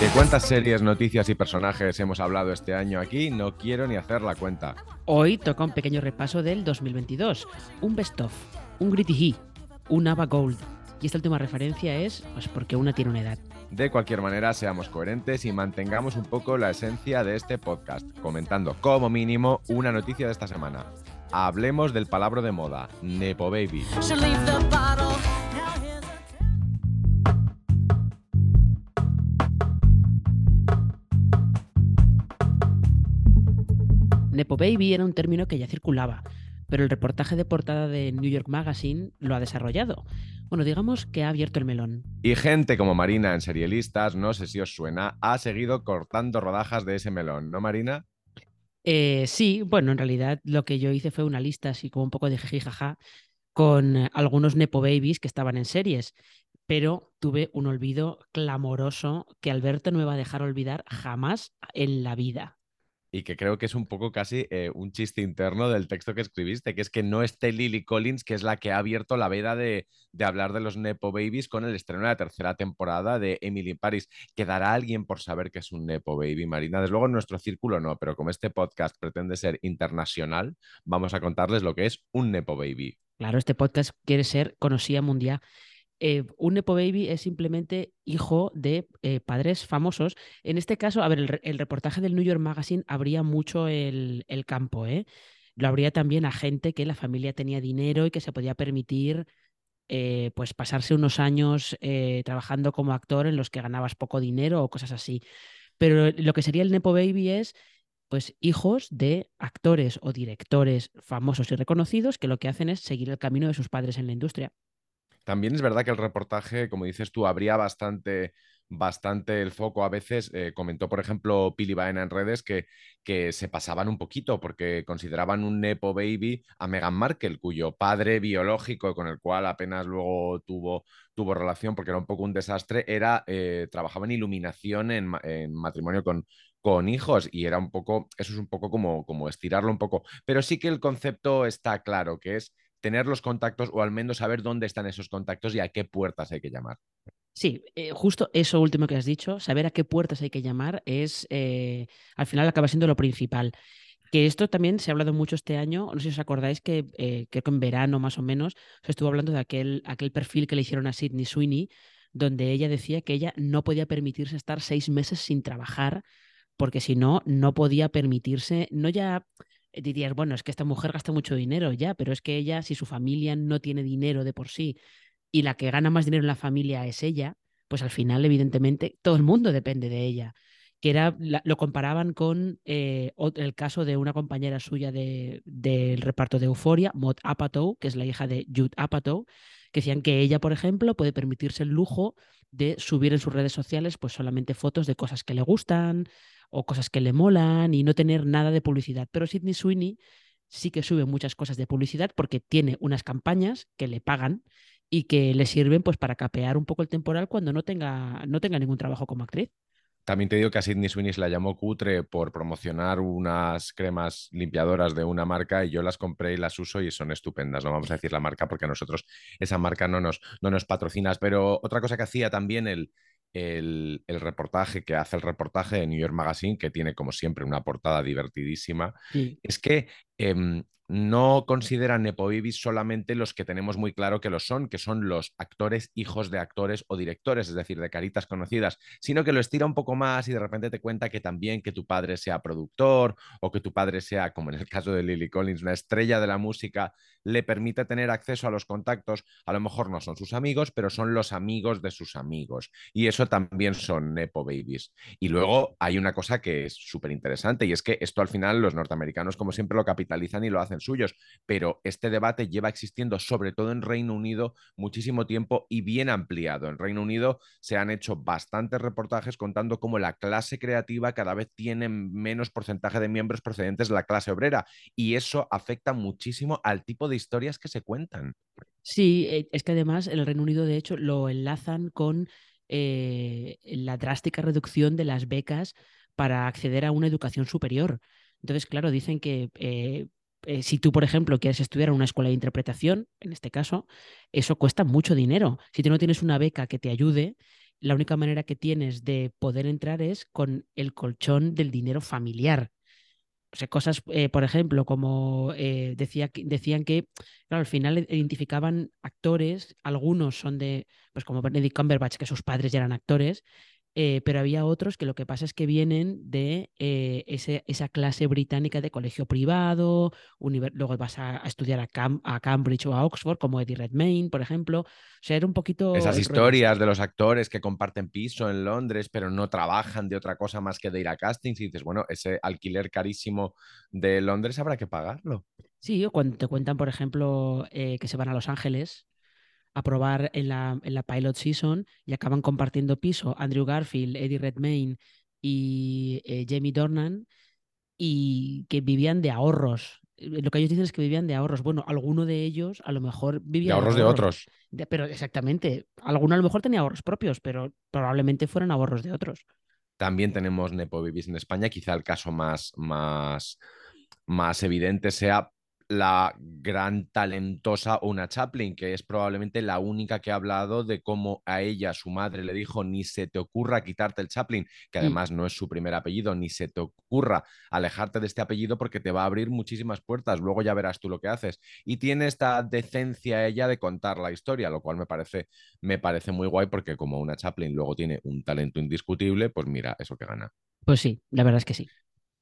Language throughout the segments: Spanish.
¿De cuántas series, noticias y personajes hemos hablado este año aquí? No quiero ni hacer la cuenta. Hoy toca un pequeño repaso del 2022, un best of, un gritty he, un Ava Gold. Y esta última referencia es pues porque una tiene una edad. De cualquier manera, seamos coherentes y mantengamos un poco la esencia de este podcast, comentando como mínimo una noticia de esta semana. Hablemos del palabra de moda, Nepo Baby. Nepo Baby era un término que ya circulaba, pero el reportaje de portada de New York Magazine lo ha desarrollado. Bueno, digamos que ha abierto el melón. Y gente como Marina en Serielistas, no sé si os suena, ha seguido cortando rodajas de ese melón, ¿no, Marina? Eh, sí, bueno, en realidad lo que yo hice fue una lista así como un poco de jijijaja con algunos Nepo Babies que estaban en series, pero tuve un olvido clamoroso que Alberto no me va a dejar olvidar jamás en la vida y que creo que es un poco casi eh, un chiste interno del texto que escribiste, que es que no esté Lily Collins, que es la que ha abierto la veda de, hablar de los Nepo Babies con el estreno de la tercera temporada de Emily Paris. ¿Quedará alguien por saber que es un Nepo Baby, Marina? Desde luego en nuestro círculo no, pero como este podcast pretende ser internacional, vamos a contarles lo que es un Nepo Baby. Claro, este podcast quiere ser conocida mundial. Eh, un Nepo Baby es simplemente hijo de eh, padres famosos. En este caso, a ver, el, reportaje del New York Magazine abría mucho el, campo, ¿eh? Lo abría también a gente que la familia tenía dinero y que se podía permitir eh, pues pasarse unos años trabajando como actor en los que ganabas poco dinero o cosas así. Pero lo que sería el Nepo Baby es pues hijos de actores o directores famosos y reconocidos que lo que hacen es seguir el camino de sus padres en la industria. También es verdad que el reportaje, como dices tú, abría bastante, bastante el foco. A veces eh, comentó, por ejemplo, Pili Baena en redes que, que se pasaban un poquito porque consideraban un Nepo Baby a Meghan Markle, cuyo padre biológico, con el cual apenas luego tuvo, tuvo relación porque era un poco un desastre, era, eh, trabajaba en iluminación en, matrimonio con, con hijos y era un poco, eso es un poco como, como estirarlo un poco. Pero sí que el concepto está claro, que es tener los contactos o al menos saber dónde están esos contactos y a qué puertas hay que llamar. Sí, eh, justo eso último que has dicho, saber a qué puertas hay que llamar es, eh, al final acaba siendo lo principal. Que esto también se ha hablado mucho este año, no sé si os acordáis que eh, creo que en verano más o menos se estuvo hablando de aquel, aquel perfil que le hicieron a Sidney Sweeney, donde ella decía que ella no podía permitirse estar seis meses sin trabajar, porque si no, no podía permitirse, no ya dirías, bueno, es que esta mujer gasta mucho dinero ya, pero es que ella, si su familia no tiene dinero de por sí y la que gana más dinero en la familia es ella, pues al final, evidentemente, todo el mundo depende de ella. Que era, lo comparaban con eh, el caso de una compañera suya del reparto de Euforia, Maud Apatow, que es la hija de Jude Apatow, que decían que ella, por ejemplo, puede permitirse el lujo de subir en sus redes sociales pues solamente fotos de cosas que le gustan, o cosas que le molan y no tener nada de publicidad. Pero Sidney Sweeney sí que sube muchas cosas de publicidad porque tiene unas campañas que le pagan y que le sirven pues para capear un poco el temporal cuando no tenga, no tenga ningún trabajo como actriz. También te digo que a Sidney Sweeney se la llamó cutre por promocionar unas cremas limpiadoras de una marca y yo las compré y las uso y son estupendas. No vamos a decir la marca porque a nosotros esa marca no nos, no nos patrocinas. Pero otra cosa que hacía también el, el, reportaje que hace el reportaje de New York Magazine, que tiene como siempre una portada divertidísima, es que em, no consideran Nepo solamente los que tenemos muy claro que lo son, que son los actores, hijos de actores o directores, es decir, de caritas conocidas, sino que lo estira un poco más y de repente te cuenta que también que tu padre sea productor o que tu padre sea, como en el caso de Lily Collins, una estrella de la música, le permite tener acceso a los contactos. A lo mejor no son sus amigos, pero son los amigos de sus amigos. Y eso también son Nepo Babies. Y luego hay una cosa que es súper interesante y es que esto al final los norteamericanos, como siempre, lo capitalizan y lo hacen suyos, pero este debate lleva existiendo sobre todo en Reino Unido muchísimo tiempo y bien ampliado. En Reino Unido se han hecho bastantes reportajes contando cómo la clase creativa cada vez tiene menos porcentaje de miembros procedentes de la clase obrera y eso afecta muchísimo al tipo de historias que se cuentan. Sí, eh, es que además el Reino Unido de hecho lo enlazan con eh, la drástica reducción de las becas para acceder a una educación superior. Entonces, claro, dicen que eh, eh, si tú, por ejemplo, quieres estudiar en una escuela de interpretación, en este caso, eso cuesta mucho dinero. Si tú no tienes una beca que te ayude, la única manera que tienes de poder entrar es con el colchón del dinero familiar. O sea, cosas, eh, por ejemplo, como eh, decía, decían que, al final identificaban actores, algunos son de, pues como Benedict Cumberbatch, que sus padres ya eran actores, eh, pero había otros que lo que pasa es que vienen de eh, esa clase británica de colegio privado, luego vas a, estudiar a, a, Cambridge o a Oxford, como Eddie Redmayne, por ejemplo. O sea, era un poquito... Esas historias de los actores que comparten piso en Londres, pero no trabajan de otra cosa más que de ir a castings y dices, bueno, ese alquiler carísimo de Londres habrá que pagarlo. Sí, o cuando te cuentan, por ejemplo, eh, que se van a Los Ángeles a probar en la, en la pilot season y acaban compartiendo piso Andrew Garfield, Eddie Redmayne y eh, Jamie Dornan y que vivían de ahorros. Eh, lo que ellos dicen es que vivían de ahorros. Bueno, alguno de ellos a lo mejor vivía de ahorros de, otros. pero exactamente, alguno a lo mejor tenía ahorros propios, pero probablemente fueran ahorros de otros. También tenemos Nepo Babies en España. Quizá el caso más, más, más evidente sea la gran talentosa Una Chaplin, que es probablemente la única que ha hablado de cómo a ella su madre le dijo ni se te ocurra quitarte el Chaplin, que mm. además no es su primer apellido, ni se te ocurra alejarte de este apellido porque te va a abrir muchísimas puertas, luego ya verás tú lo que haces. Y tiene esta decencia ella de contar la historia, lo cual me parece, me parece muy guay porque como Una Chaplin luego tiene un talento indiscutible, pues mira, eso que gana. Pues sí, la verdad es que sí.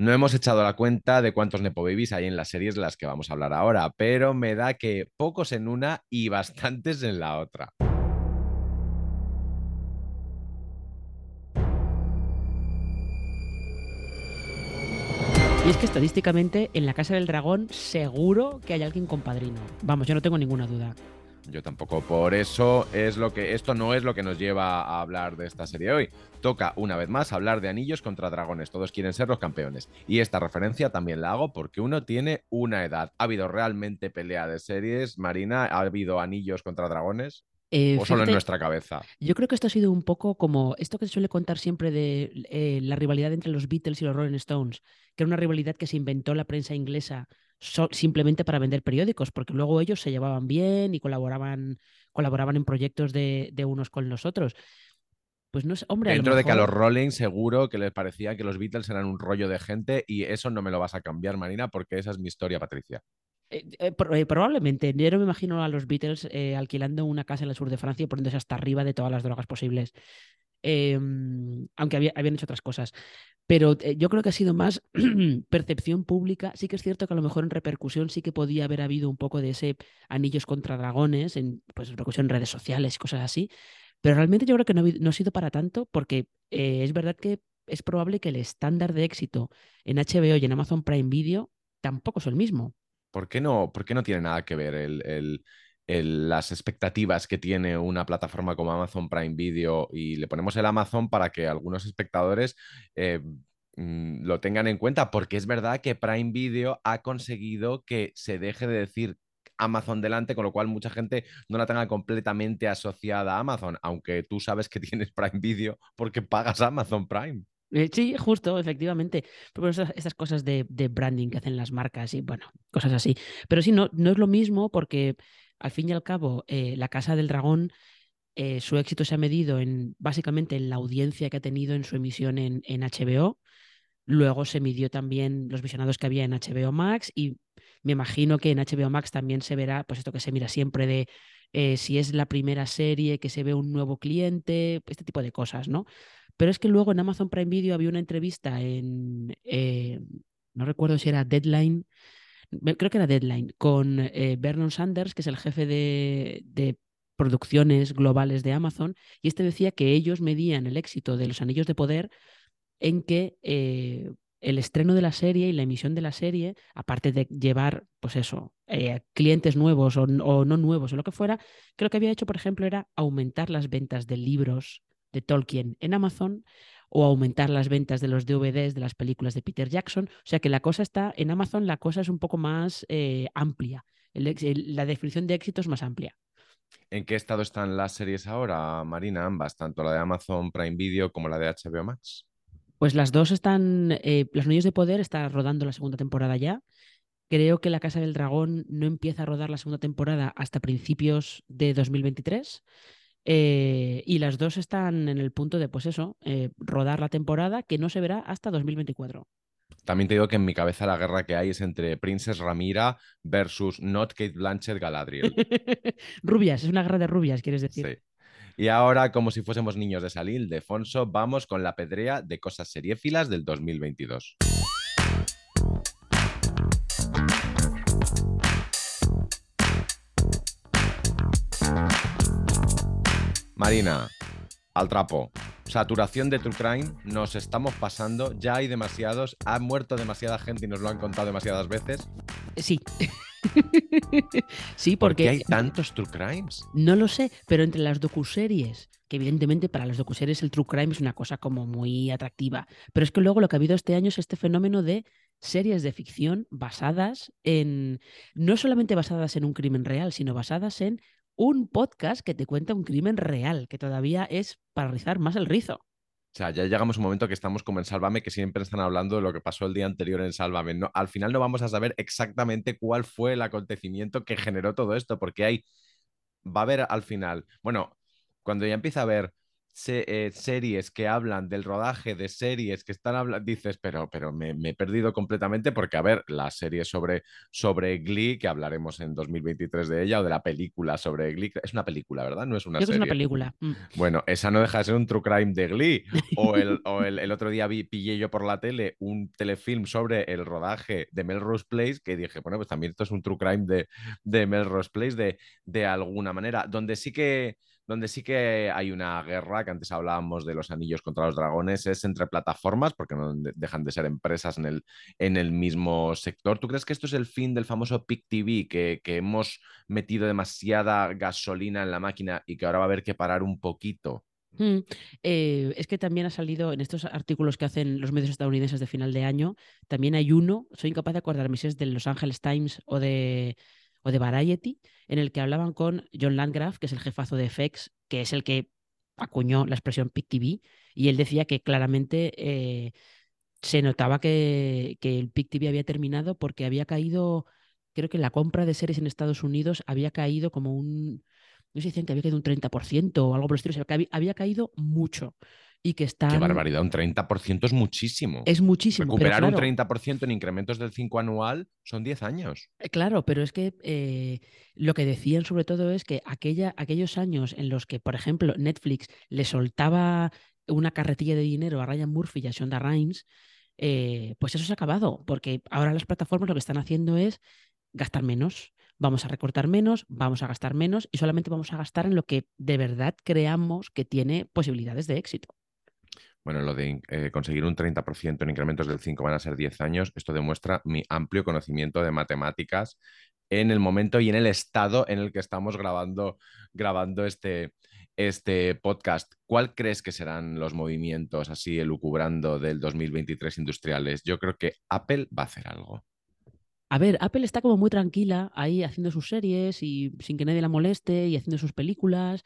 No hemos echado la cuenta de cuántos Nepo Babies hay en las series de las que vamos a hablar ahora, pero me da que pocos en una y bastantes en la otra. Y es que estadísticamente en la Casa del Dragón seguro que hay alguien con padrino. Vamos, yo no tengo ninguna duda. Yo tampoco. Por eso es lo que. Esto no es lo que nos lleva a hablar de esta serie hoy. Toca una vez más hablar de anillos contra dragones. Todos quieren ser los campeones. Y esta referencia también la hago porque uno tiene una edad. ¿Ha habido realmente pelea de series, Marina? ¿Ha habido anillos contra dragones? Eh, ¿O solo en nuestra cabeza? Yo creo que esto ha sido un poco como esto que se suele contar siempre de eh, la rivalidad entre los Beatles y los Rolling Stones, que era una rivalidad que se inventó la prensa inglesa simplemente para vender periódicos, porque luego ellos se llevaban bien y colaboraban, colaboraban en proyectos de, unos con los otros. Pues no es, hombre. Dentro de que a los Rolling seguro que les parecía que los Beatles eran un rollo de gente y eso no me lo vas a cambiar, Marina, porque esa es mi historia, Patricia. Eh, eh, eh, probablemente. Yo no me imagino a los Beatles alquilando una casa en el sur de Francia y poniéndose hasta arriba de todas las drogas posibles. Em, aunque habían hecho otras cosas. Pero eh, yo creo que ha sido más percepción pública. Sí que es cierto que a lo mejor en repercusión sí que podía haber habido un poco de ese anillos contra dragones, en pues, repercusión en redes sociales y cosas así. Pero realmente yo creo que no, ha sido para tanto porque eh, es verdad que es probable que el estándar de éxito en HBO y en Amazon Prime Video tampoco es el mismo. ¿Por qué no, por qué no tiene nada que ver las expectativas que tiene una plataforma como Amazon Prime Video y le ponemos el Amazon para que algunos espectadores eh, mm, lo tengan en cuenta, porque es verdad que Prime Video ha conseguido que se deje de decir Amazon delante, con lo cual mucha gente no la tenga completamente asociada a Amazon, aunque tú sabes que tienes Prime Video porque pagas Amazon Prime. Eh, sí, justo, efectivamente. Pero esas, cosas de, branding que hacen las marcas y bueno, cosas así. Pero sí, no, no es lo mismo porque al fin y al cabo, eh, La Casa del Dragón, eh, su éxito se ha medido en básicamente en la audiencia que ha tenido en su emisión en, HBO. Luego se midió también los visionados que había en HBO Max y me imagino que en HBO Max también se verá, pues esto que se mira siempre de eh, si es la primera serie que se ve un nuevo cliente, este tipo de cosas, ¿no? Pero es que luego en Amazon Prime Video había una entrevista en, no recuerdo si era Deadline, creo que era Deadline, con eh, Vernon Sanders, que es el jefe de, producciones globales de Amazon, y este decía que ellos medían el éxito de los Anillos de Poder en que eh, el estreno de la serie y la emisión de la serie, aparte de llevar, pues eso, eh, clientes nuevos o, o, no nuevos o lo que fuera, creo que había hecho, por ejemplo, era aumentar las ventas de libros de Tolkien en Amazon, o aumentar las ventas de los DVDs de las películas de Peter Jackson. O sea que la cosa está, en Amazon la cosa es un poco más eh, amplia. la definición de éxito es más amplia. ¿En qué estado están las series ahora, Marina? Ambas, tanto la de Amazon Prime Video como la de HBO Max. Pues las dos están, eh, Los Niños de Poder está rodando la segunda temporada ya. Creo que La Casa del Dragón no empieza a rodar la segunda temporada hasta principios de 2023. Eh, y las dos están en el punto de, pues eso, eh, rodar la temporada que no se verá hasta 2024. También te digo que en mi cabeza la guerra que hay es entre Princess Ramira versus Not Kate Blanchett Galadriel. rubias, es una guerra de rubias, quieres decir. Sí. Y ahora, como si fuésemos niños de Salil, de Fonso, vamos con la pedrea de cosas seriéfilas del 2022. Marina, al trapo. Saturación de True Crime, nos estamos pasando, ya hay demasiados, ha muerto demasiada gente y nos lo han contado demasiadas veces. Sí. sí, porque... ¿Por qué hay tantos True Crimes? No lo sé, pero entre las docuseries, que evidentemente para las docuseries el True Crime es una cosa como muy atractiva, pero es que luego lo que ha habido este año es este fenómeno de series de ficción basadas en, no solamente basadas en un crimen real, sino basadas en un podcast que te cuenta un crimen real, que todavía es para rizar más el rizo. O sea, ya llegamos a un momento que estamos como en Sálvame, que siempre están hablando de lo que pasó el día anterior en Sálvame. No, al final no vamos a saber exactamente cuál fue el acontecimiento que generó todo esto, porque hay, va a haber al final, bueno, cuando ya empieza a haber eh, series que hablan del rodaje de series que están hablando, dices, pero, pero me, he perdido completamente porque, a ver, la serie sobre, sobre Glee, que hablaremos en 2023 de ella, o de la película sobre Glee, es una película, ¿verdad? No es una serie. es una película. Mm. Bueno, esa no deja de ser un true crime de Glee. O el, o el, otro día vi, pillé yo por la tele un telefilm sobre el rodaje de Melrose Place, que dije, bueno, pues también esto es un true crime de, de Melrose Place de, de alguna manera, donde sí que donde sí que hay una guerra, que antes hablábamos de los anillos contra los dragones, es entre plataformas, porque no dejan de ser empresas en el, en el mismo sector. ¿Tú crees que esto es el fin del famoso PIC TV, que, hemos metido demasiada gasolina en la máquina y que ahora va a haber que parar un poquito? Mm, eh, es que también ha salido en estos artículos que hacen los medios estadounidenses de final de año, también hay uno, soy incapaz de acordarme si es de Los Angeles Times o de de Variety, en el que hablaban con John Landgraf, que es el jefazo de FX, que es el que acuñó la expresión PIC TV, y él decía que claramente eh, se notaba que, que el PIC TV había terminado porque había caído, creo que la compra de series en Estados Unidos había caído como un, no sé si decían que había caído un 30% o algo por el estilo, que había, había caído mucho y que están... Qué barbaridad, un 30% es muchísimo. Es muchísimo. Recuperar un 30% en incrementos del 5 anual son 10 años. Eh, claro, pero es que eh, lo que decían sobre todo es que aquella, aquellos años en los que, por ejemplo, Netflix le soltaba una carretilla de dinero a Ryan Murphy y a Shonda Rhimes, eh, pues eso se ha acabado, porque ahora las plataformas lo que están haciendo es gastar menos. Vamos a recortar menos, vamos a gastar menos y solamente vamos a gastar en lo que de verdad creamos que tiene posibilidades de éxito. Bueno, lo de eh, conseguir un 30% en incrementos del 5 van a ser 10 años. Esto demuestra mi amplio conocimiento de matemáticas en el momento y en el estado en el que estamos grabando, grabando este, este podcast. ¿Cuál crees que serán los movimientos así elucubrando del 2023 industriales? Yo creo que Apple va a hacer algo. A ver, Apple está como muy tranquila ahí haciendo sus series y sin que nadie la moleste y haciendo sus películas.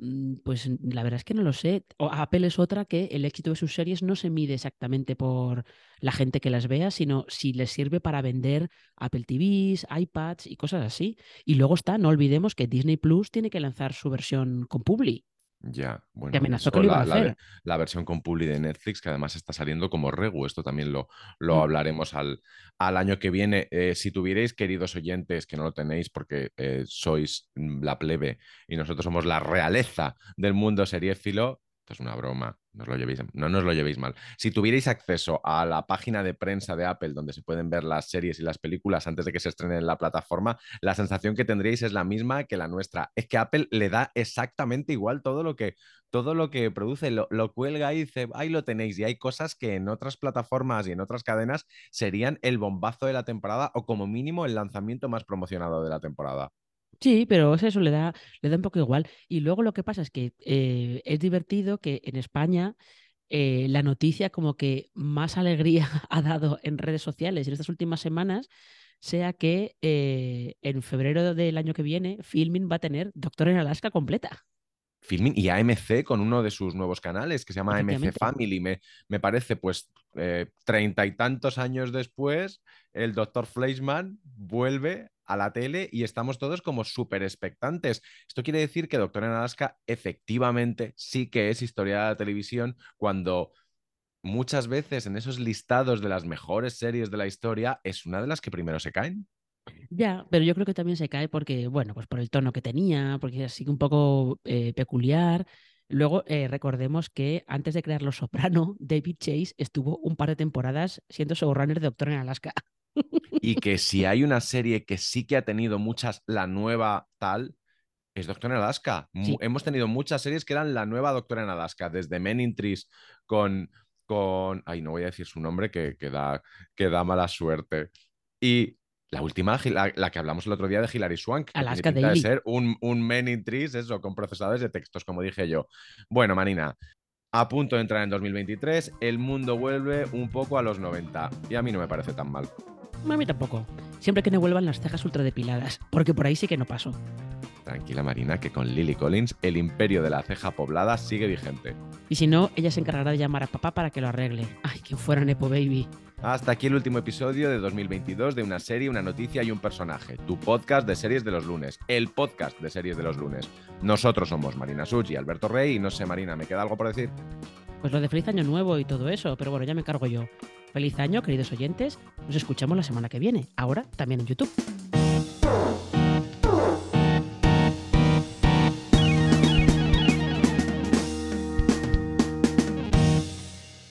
Mm, pues la verdad es que no lo sé. Apple es otra que el éxito de sus series no se mide exactamente por la gente que las vea, sino si les sirve para vender Apple TVs, iPads y cosas así. Y luego está, no olvidemos que Disney Plus tiene que lanzar su versión con Publi. Ya, bueno. Que amenazó que lo iba a hacer. La, versión con Publi de Netflix, que además está saliendo como Regu, esto también lo, lo mm. hablaremos al, al, año que viene. Eh, si tuvierais, queridos oyentes, que no lo tenéis porque eh, sois la plebe y nosotros somos la realeza del mundo seriéfilo, esto es una broma no, lo llevéis, no nos lo llevéis mal. Si tuvierais acceso a la página de prensa de Apple donde se pueden ver las series y las películas antes de que se estrenen en la plataforma, la sensación que tendríais es la misma que la nuestra. Es que Apple le da exactamente igual todo lo que, todo lo que produce, lo, lo cuelga y dice, ahí lo tenéis. Y hay cosas que en otras plataformas y en otras cadenas serían el bombazo de la temporada o como mínimo el lanzamiento más promocionado de la temporada. Sí, pero eso le da, le da un poco igual. Y luego lo que pasa es que eh, es divertido que en España eh, la noticia como que más alegría ha dado en redes sociales en estas últimas semanas sea que eh, en febrero del año que viene, Filming va a tener Doctor en Alaska completa. Filming y AMC con uno de sus nuevos canales que se llama AMC. Family. Me, me parece, pues, eh, treinta y tantos años después, el doctor Fleischman vuelve a la tele y estamos todos como súper expectantes. Esto quiere decir que Doctor en Alaska efectivamente sí que es historia de la televisión cuando muchas veces en esos listados de las mejores series de la historia es una de las que primero se caen. Ya, pero yo creo que también se cae porque, bueno, pues por el tono que tenía, porque es así un poco eh, peculiar. Luego, eh, recordemos que antes de crear Los Soprano, David Chase estuvo un par de temporadas siendo showrunner de Doctor en Alaska. Y que si hay una serie que sí que ha tenido muchas, la nueva tal, es Doctor en Alaska. Sí. Hemos tenido muchas series que eran la nueva Doctor en Alaska, desde Men in Trees con, con... Ay, no voy a decir su nombre que, que da, que da mala suerte. Y la última, la, la que hablamos el otro día de Hilary Swank, que Alaska de ser un, un Men in Trees, eso, con procesadores de textos, como dije yo. Bueno, Marina, a punto de entrar en 2023, el mundo vuelve un poco a los 90 y a mí no me parece tan mal. A mí tampoco. Siempre que no vuelvan las cejas ultradepiladas, porque por ahí sí que no paso. Tranquila Marina, que con Lily Collins el imperio de la ceja poblada sigue vigente. Y si no, ella se encargará de llamar a papá para que lo arregle. Ay, que fuera Nepo Baby. Hasta aquí el último episodio de 2022 de una serie, una noticia y un personaje. Tu podcast de series de los lunes. El podcast de series de los lunes. Nosotros somos Marina Such y Alberto Rey. Y no sé, Marina, ¿me queda algo por decir? Pues lo de feliz año nuevo y todo eso, pero bueno, ya me encargo yo. Feliz año, queridos oyentes. Nos escuchamos la semana que viene, ahora también en YouTube.